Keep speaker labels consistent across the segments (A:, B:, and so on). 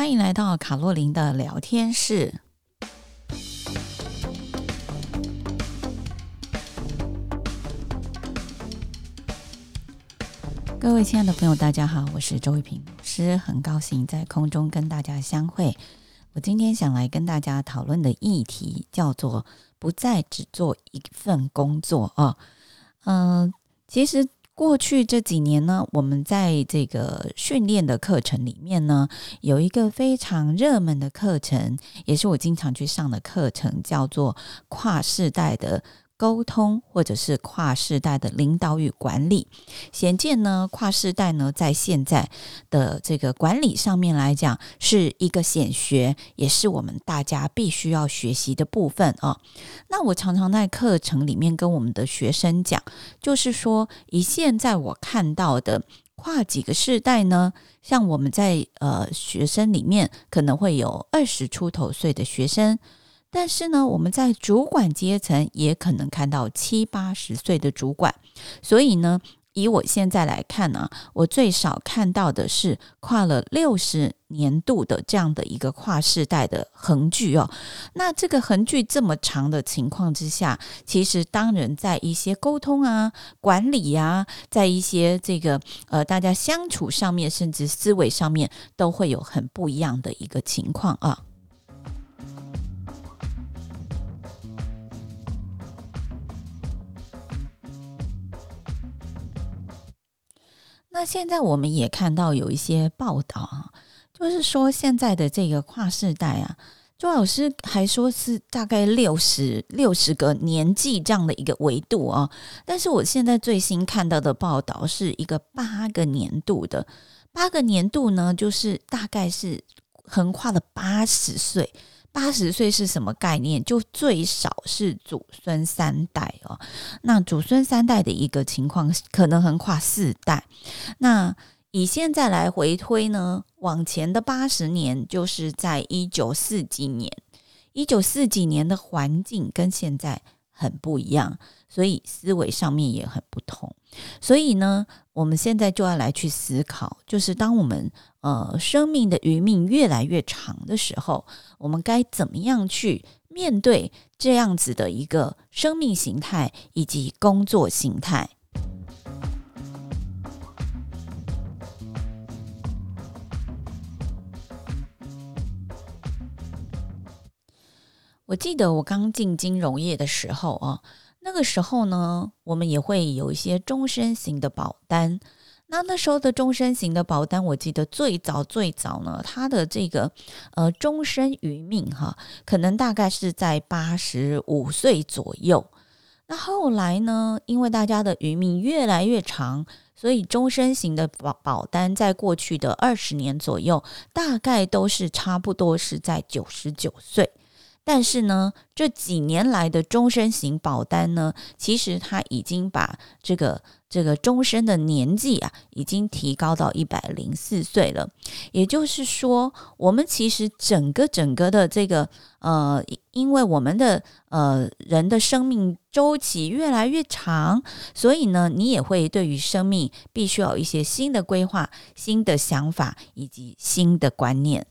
A: 欢迎来到卡洛琳的聊天室。各位亲爱的朋友，大家好，我是周慧萍老师，很高兴在空中跟大家相会。我今天想来跟大家讨论的议题叫做“不再只做一份工作”哦。嗯，其实。过去这几年呢，我们在这个训练的课程里面呢，有一个非常热门的课程，也是我经常去上的课程，叫做跨世代的。沟通，或者是跨世代的领导与管理，显见呢，跨世代呢，在现在的这个管理上面来讲，是一个显学，也是我们大家必须要学习的部分啊。那我常常在课程里面跟我们的学生讲，就是说，以现在我看到的跨几个世代呢，像我们在呃学生里面，可能会有二十出头岁的学生。但是呢，我们在主管阶层也可能看到七八十岁的主管，所以呢，以我现在来看呢，我最少看到的是跨了六十年度的这样的一个跨世代的横距哦。那这个横距这么长的情况之下，其实当人在一些沟通啊、管理呀，在一些这个呃大家相处上面，甚至思维上面，都会有很不一样的一个情况啊。那现在我们也看到有一些报道啊，就是说现在的这个跨世代啊，周老师还说是大概六十六十个年纪这样的一个维度啊，但是我现在最新看到的报道是一个八个年度的，八个年度呢，就是大概是横跨了八十岁。八十岁是什么概念？就最少是祖孙三代哦。那祖孙三代的一个情况，可能横跨四代。那以现在来回推呢，往前的八十年，就是在一九四几年。一九四几年的环境跟现在很不一样，所以思维上面也很不同。所以呢，我们现在就要来去思考，就是当我们呃生命的余命越来越长的时候，我们该怎么样去面对这样子的一个生命形态以及工作形态？我记得我刚进金融业的时候啊。那个时候呢，我们也会有一些终身型的保单。那那时候的终身型的保单，我记得最早最早呢，它的这个呃终身余命哈，可能大概是在八十五岁左右。那后来呢，因为大家的余命越来越长，所以终身型的保保单在过去的二十年左右，大概都是差不多是在九十九岁。但是呢，这几年来的终身型保单呢，其实它已经把这个这个终身的年纪啊，已经提高到一百零四岁了。也就是说，我们其实整个整个的这个呃，因为我们的呃人的生命周期越来越长，所以呢，你也会对于生命必须有一些新的规划、新的想法以及新的观念。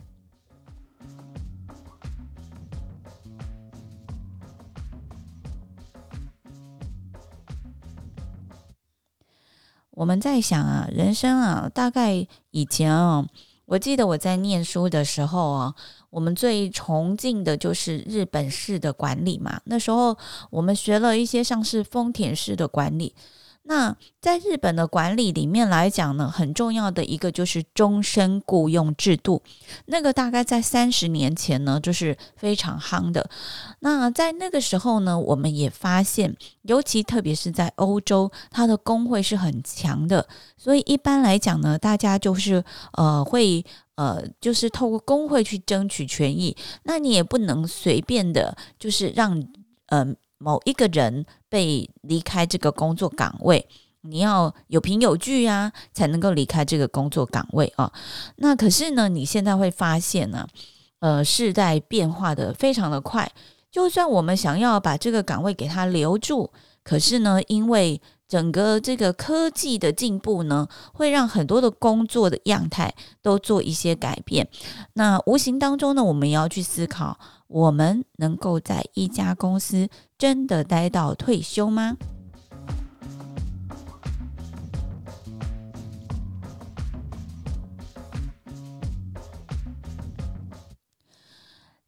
A: 我们在想啊，人生啊，大概以前啊，我记得我在念书的时候啊，我们最崇敬的就是日本式的管理嘛。那时候我们学了一些像是丰田式的管理。那在日本的管理里面来讲呢，很重要的一个就是终身雇佣制度。那个大概在三十年前呢，就是非常夯的。那在那个时候呢，我们也发现，尤其特别是在欧洲，它的工会是很强的。所以一般来讲呢，大家就是呃会呃就是透过工会去争取权益。那你也不能随便的，就是让呃。某一个人被离开这个工作岗位，你要有凭有据啊，才能够离开这个工作岗位啊。那可是呢，你现在会发现呢，呃，世代变化的非常的快。就算我们想要把这个岗位给他留住，可是呢，因为整个这个科技的进步呢，会让很多的工作的样态都做一些改变。那无形当中呢，我们也要去思考，我们能够在一家公司真的待到退休吗？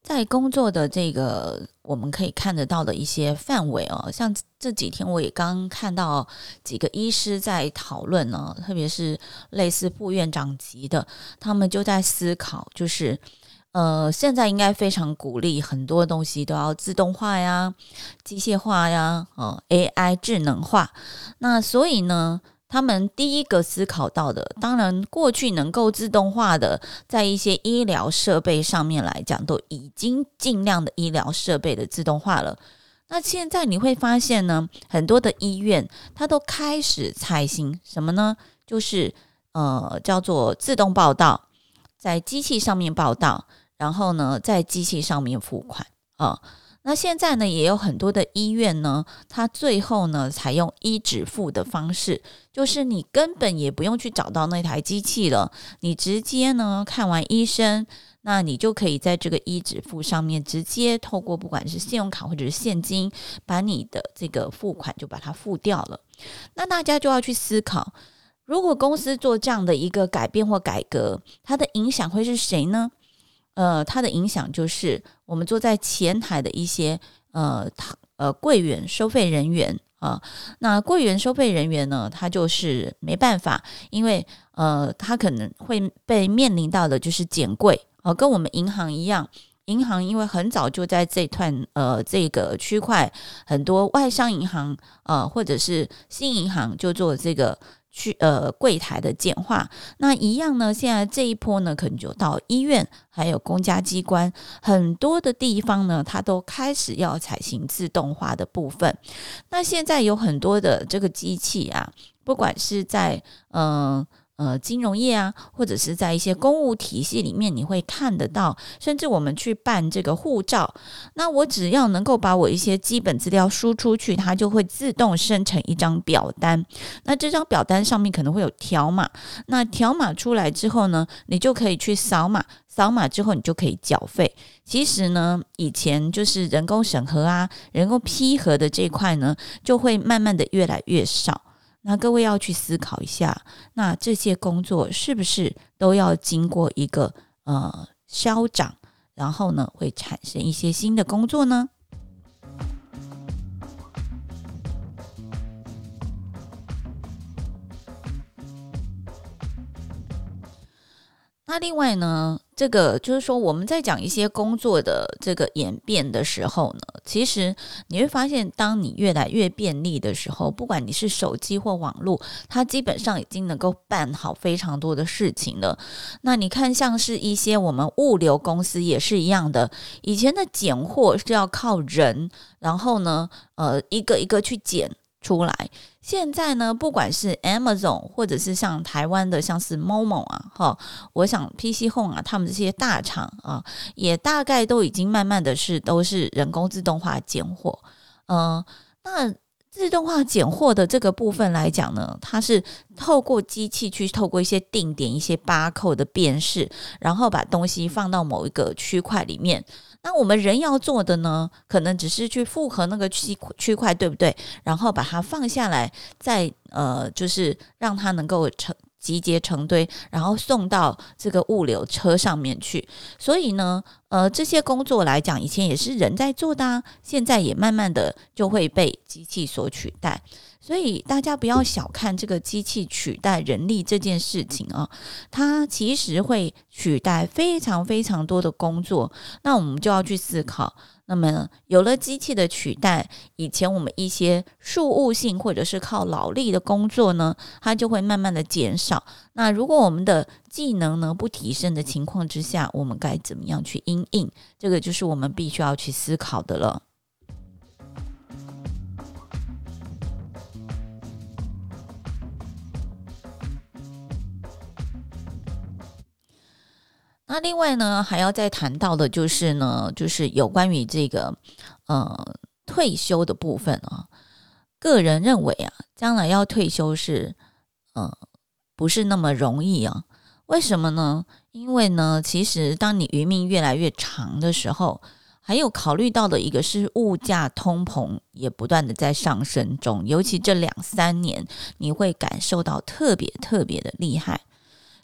A: 在工作的这个我们可以看得到的一些范围哦，像这几天我也刚看到几个医师在讨论呢，特别是类似副院长级的，他们就在思考，就是呃，现在应该非常鼓励很多东西都要自动化呀、机械化呀、哦 AI 智能化，那所以呢。他们第一个思考到的，当然过去能够自动化的，在一些医疗设备上面来讲，都已经尽量的医疗设备的自动化了。那现在你会发现呢，很多的医院它都开始采行什么呢？就是呃叫做自动报道，在机器上面报道，然后呢在机器上面付款啊。那现在呢，也有很多的医院呢，它最后呢采用医嘱付的方式，就是你根本也不用去找到那台机器了，你直接呢看完医生，那你就可以在这个医嘱付上面直接透过不管是信用卡或者是现金，把你的这个付款就把它付掉了。那大家就要去思考，如果公司做这样的一个改变或改革，它的影响会是谁呢？呃，它的影响就是我们坐在前台的一些呃，呃柜员收费人员啊、呃，那柜员收费人员呢，他就是没办法，因为呃，他可能会被面临到的就是减柜哦、呃，跟我们银行一样，银行因为很早就在这段呃这个区块，很多外商银行呃或者是新银行就做这个。去呃柜台的简化，那一样呢？现在这一波呢，可能就到医院，还有公家机关很多的地方呢，它都开始要采行自动化的部分。那现在有很多的这个机器啊，不管是在嗯。呃，金融业啊，或者是在一些公务体系里面，你会看得到，甚至我们去办这个护照，那我只要能够把我一些基本资料输出去，它就会自动生成一张表单。那这张表单上面可能会有条码，那条码出来之后呢，你就可以去扫码，扫码之后你就可以缴费。其实呢，以前就是人工审核啊，人工批核的这块呢，就会慢慢的越来越少。那各位要去思考一下，那这些工作是不是都要经过一个呃消长，然后呢会产生一些新的工作呢？那另外呢，这个就是说，我们在讲一些工作的这个演变的时候呢，其实你会发现，当你越来越便利的时候，不管你是手机或网络，它基本上已经能够办好非常多的事情了。那你看，像是一些我们物流公司也是一样的，以前的拣货是要靠人，然后呢，呃，一个一个去拣。出来，现在呢，不管是 Amazon 或者是像台湾的像是 Momo 啊，哈，我想 PC Home 啊，他们这些大厂啊，也大概都已经慢慢的是都是人工自动化拣货，嗯、那自动化拣货的这个部分来讲呢，它是透过机器去透过一些定点、一些 barcode 的辨识，然后把东西放到某一个区块里面。那我们人要做的呢，可能只是去复合那个区区块，对不对？然后把它放下来，再呃，就是让它能够成集结成堆，然后送到这个物流车上面去。所以呢，呃，这些工作来讲，以前也是人在做的啊，现在也慢慢的就会被机器所取代。所以大家不要小看这个机器取代人力这件事情啊，它其实会取代非常非常多的工作。那我们就要去思考，那么有了机器的取代，以前我们一些事务性或者是靠劳力的工作呢，它就会慢慢的减少。那如果我们的技能呢不提升的情况之下，我们该怎么样去应应？这个就是我们必须要去思考的了。那另外呢，还要再谈到的就是呢，就是有关于这个呃退休的部分啊。个人认为啊，将来要退休是，呃，不是那么容易啊。为什么呢？因为呢，其实当你余命越来越长的时候，还有考虑到的一个是物价通膨也不断的在上升中，尤其这两三年，你会感受到特别特别的厉害。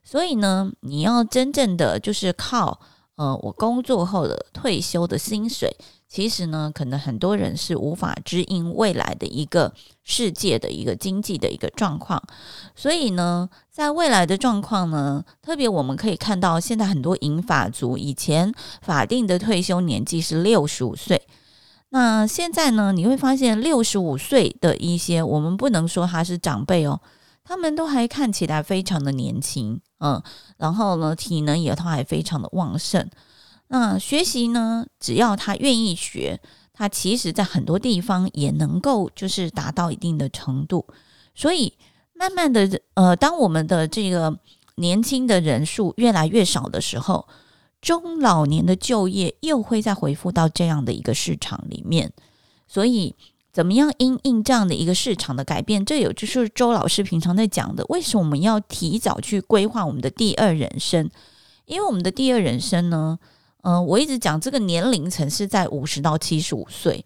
A: 所以呢，你要真正的就是靠呃，我工作后的退休的薪水。其实呢，可能很多人是无法支应未来的一个世界的一个经济的一个状况，所以呢，在未来的状况呢，特别我们可以看到，现在很多银发族以前法定的退休年纪是六十五岁，那现在呢，你会发现六十五岁的一些，我们不能说他是长辈哦，他们都还看起来非常的年轻，嗯，然后呢，体能也都还非常的旺盛。那学习呢，只要他愿意学，他其实在很多地方也能够就是达到一定的程度。所以慢慢的，呃，当我们的这个年轻的人数越来越少的时候，中老年的就业又会再回复到这样的一个市场里面。所以，怎么样因应这样的一个市场的改变？这有就是周老师平常在讲的，为什么我们要提早去规划我们的第二人生？因为我们的第二人生呢，嗯、我一直讲这个年龄层是在五十到七十五岁，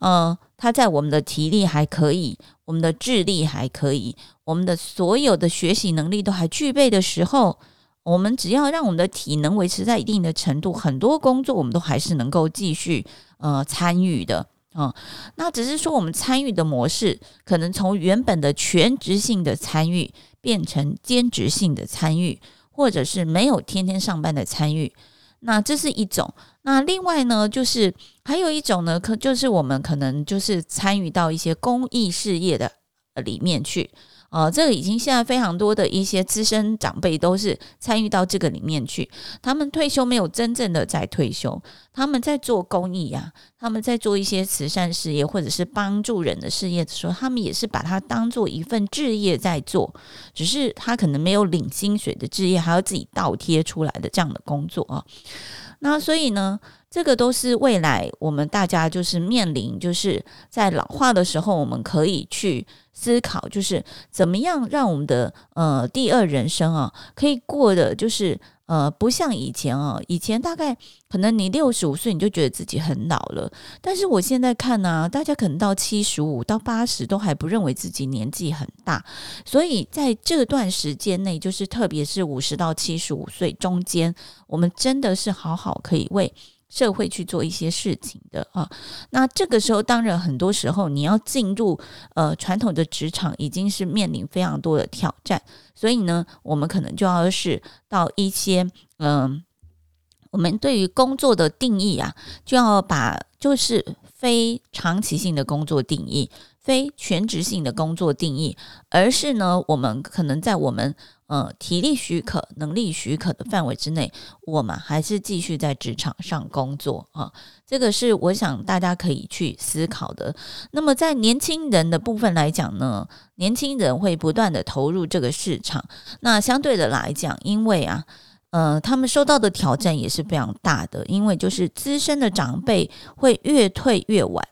A: 嗯、呃，他在我们的体力还可以，我们的智力还可以，我们的所有的学习能力都还具备的时候，我们只要让我们的体能维持在一定的程度，很多工作我们都还是能够继续呃参与的，嗯、那只是说我们参与的模式可能从原本的全职性的参与变成兼职性的参与，或者是没有天天上班的参与。那这是一种，那另外呢，就是还有一种呢，可就是我们可能就是参与到一些公益事业的里面去，呃，这个已经现在非常多的一些资深长辈都是参与到这个里面去，他们退休没有真正的在退休，他们在做公益呀、啊，他们在做一些慈善事业或者是帮助人的事业的时候，他们也是把它当做一份置业在做，只是他可能没有领薪水的置业，还要自己倒贴出来的这样的工作啊。那所以呢，这个都是未来我们大家就是面临，就是在老化的时候，我们可以去思考，就是怎么样让我们的呃第二人生啊，可以过得就是呃不像以前啊，以前大概可能你六十五岁你就觉得自己很老了，但是我现在看呢、大家可能到七十五到八十都还不认为自己年纪很大，所以在这段时间内，就是特别是五十到七十五岁中间，我们真的是好好可以为社会去做一些事情的啊，那这个时候当然很多时候你要进入呃传统的职场，已经是面临非常多的挑战，所以呢，我们可能就要是到一些嗯、我们对于工作的定义啊，就要把就是非长期性的工作定义，非全职性的工作定义，而是呢，我们可能在我们。呃，体力许可、能力许可的范围之内，我们还是继续在职场上工作啊。这个是我想大家可以去思考的。那么，在年轻人的部分来讲呢，年轻人会不断的投入这个市场。那相对的来讲，因为啊，呃，他们受到的挑战也是非常大的，因为就是资深的长辈会越退越晚。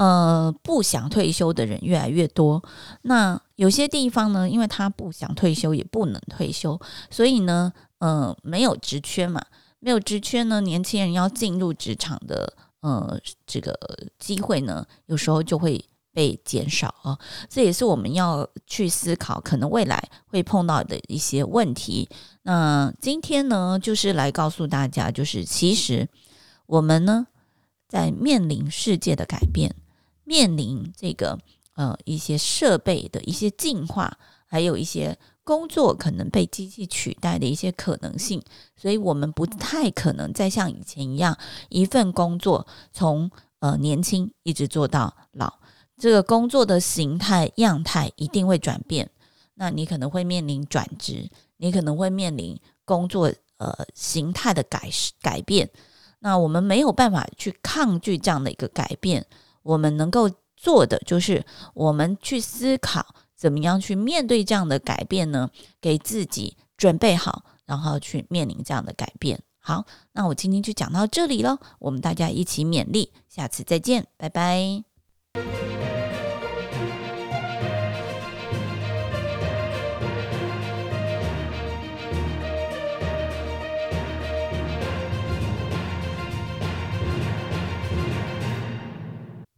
A: 呃，不想退休的人越来越多。那有些地方呢，因为他不想退休，也不能退休，所以呢，呃，没有职缺嘛，没有职缺呢，年轻人要进入职场的，呃，这个机会呢，有时候就会被减少啊。这也是我们要去思考，可能未来会碰到的一些问题。那今天呢，就是来告诉大家，就是其实我们呢，在面临世界的改变。面临这个呃一些设备的一些进化，还有一些工作可能被机器取代的一些可能性，所以我们不太可能再像以前一样，一份工作从呃年轻一直做到老，这个工作的形态样态一定会转变。那你可能会面临转职，你可能会面临工作呃形态的改改变。那我们没有办法去抗拒这样的一个改变。我们能够做的就是，我们去思考怎么样去面对这样的改变呢？给自己准备好，然后去面临这样的改变。好，那我今天就讲到这里了，我们大家一起勉励，下次再见，拜拜。